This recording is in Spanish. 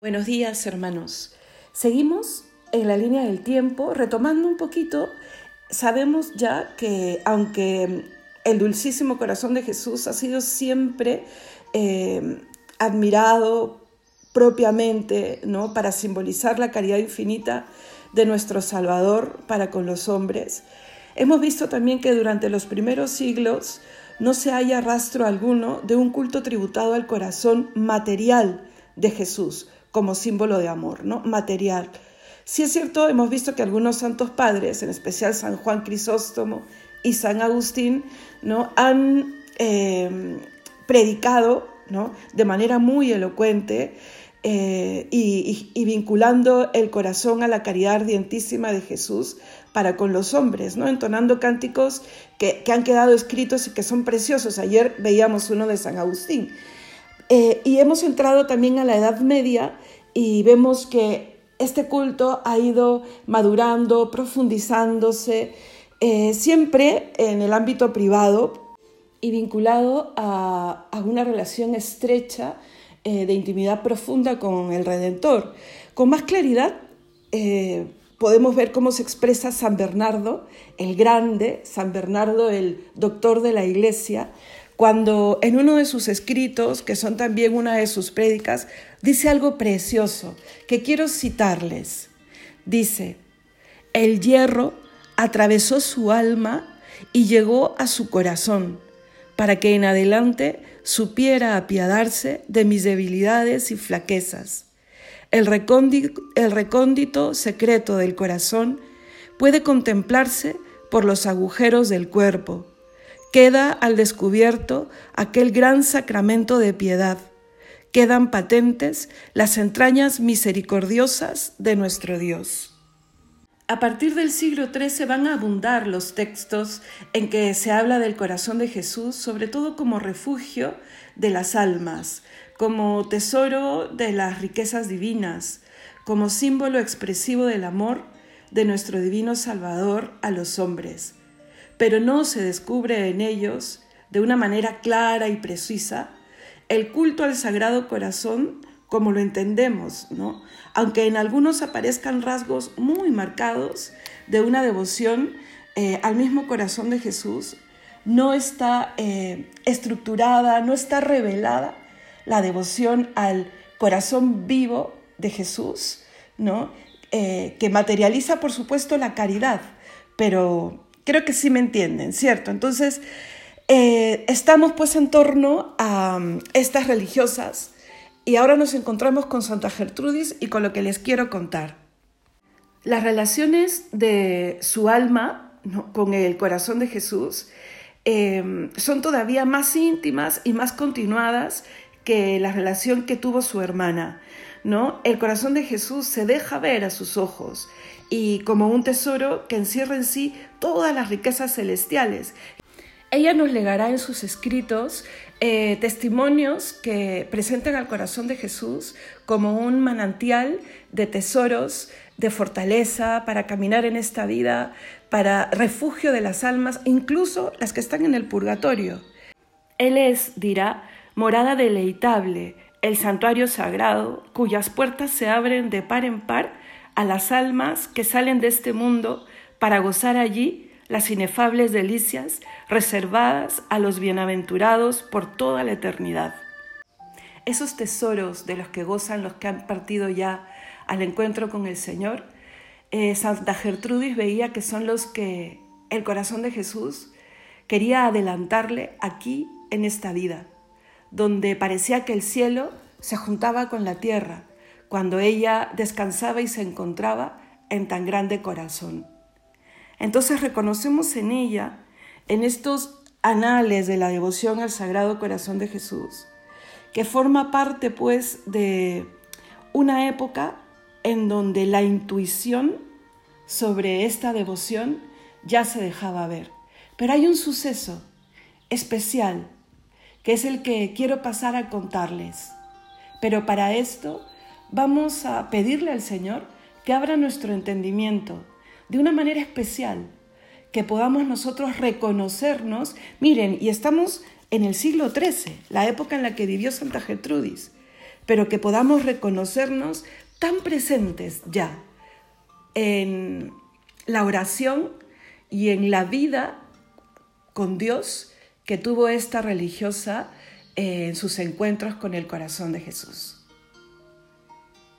Buenos días, hermanos. Seguimos en la línea del tiempo, retomando un poquito, sabemos ya que aunque el dulcísimo corazón de Jesús ha sido siempre eh, admirado propiamente, ¿no? Para simbolizar la caridad infinita de nuestro Salvador para con los hombres. Hemos visto también que durante los primeros siglos no se haya rastro alguno de un culto tributado al corazón material de Jesús como símbolo de amor, ¿no? Material. Sí es cierto, hemos visto que algunos santos padres, en especial San Juan Crisóstomo y San Agustín, ¿no? han eh, predicado ¿no? de manera muy elocuente eh, y, vinculando el corazón a la caridad ardientísima de Jesús para con los hombres, ¿no? entonando cánticos que, han quedado escritos y que son preciosos. Ayer veíamos uno de San Agustín. Eh, y hemos entrado también a la Edad Media y vemos que este culto ha ido madurando, profundizándose, eh, siempre en el ámbito privado y vinculado a, una relación estrecha eh, de intimidad profunda con el Redentor. Con más claridad podemos ver cómo se expresa San Bernardo, el grande, San Bernardo, el doctor de la iglesia, cuando en uno de sus escritos, que son también una de sus prédicas, dice algo precioso que quiero citarles. Dice, el hierro atravesó su alma y llegó a su corazón, para que en adelante supiera apiadarse de mis debilidades y flaquezas. El recóndito, el recóndito secreto del corazón puede contemplarse por los agujeros del cuerpo Queda al descubierto aquel gran sacramento de piedad. Quedan patentes las entrañas misericordiosas de nuestro Dios. A partir del siglo XIII van a abundar los textos en que se habla del corazón de Jesús, sobre todo como refugio de las almas, como tesoro de las riquezas divinas, como símbolo expresivo del amor de nuestro divino Salvador a los hombres pero no se descubre en ellos de una manera clara y precisa el culto al Sagrado Corazón como lo entendemos, ¿no? Aunque en algunos aparezcan rasgos muy marcados de una devoción eh, al mismo corazón de Jesús, no está eh, estructurada, no está revelada la devoción al corazón vivo de Jesús, ¿no? Eh, que materializa, por supuesto, la caridad, pero Creo que sí me entienden, ¿cierto? Entonces, eh, estamos pues en torno a mm, estas religiosas y ahora nos encontramos con Santa Gertrudis y con lo que les quiero contar. Las relaciones de su alma con el corazón de Jesús eh, son todavía más íntimas y más continuadas que la relación que tuvo su hermana. El corazón de Jesús se deja ver a sus ojos y como un tesoro que encierra en sí todas las riquezas celestiales. Ella nos legará en sus escritos eh, testimonios que presenten al corazón de Jesús como un manantial de tesoros, de fortaleza para caminar en esta vida, para refugio de las almas, incluso las que están en el purgatorio. Él es, dirá, morada deleitable, el santuario sagrado, cuyas puertas se abren de par en par a las almas que salen de este mundo para gozar allí las inefables delicias reservadas a los bienaventurados por toda la eternidad. Esos tesoros de los que gozan los que han partido ya al encuentro con el Señor, eh, Santa Gertrudis veía que son los que el corazón de Jesús quería adelantarle aquí en esta vida, donde parecía que el cielo se juntaba con la tierra, cuando ella descansaba y se encontraba en tan grande corazón. Entonces reconocemos en ella, en estos anales de la devoción al Sagrado Corazón de Jesús, que forma parte pues de una época en donde la intuición sobre esta devoción ya se dejaba ver. Pero hay un suceso especial, que es el que quiero pasar a contarles. Pero para esto vamos a pedirle al Señor que abra nuestro entendimiento de una manera especial, que podamos nosotros reconocernos. Miren, y estamos en el siglo XIII, la época en la que vivió Santa Gertrudis, pero que podamos reconocernos tan presentes ya en la oración y en la vida con Dios que tuvo esta religiosa en sus encuentros con el corazón de Jesús.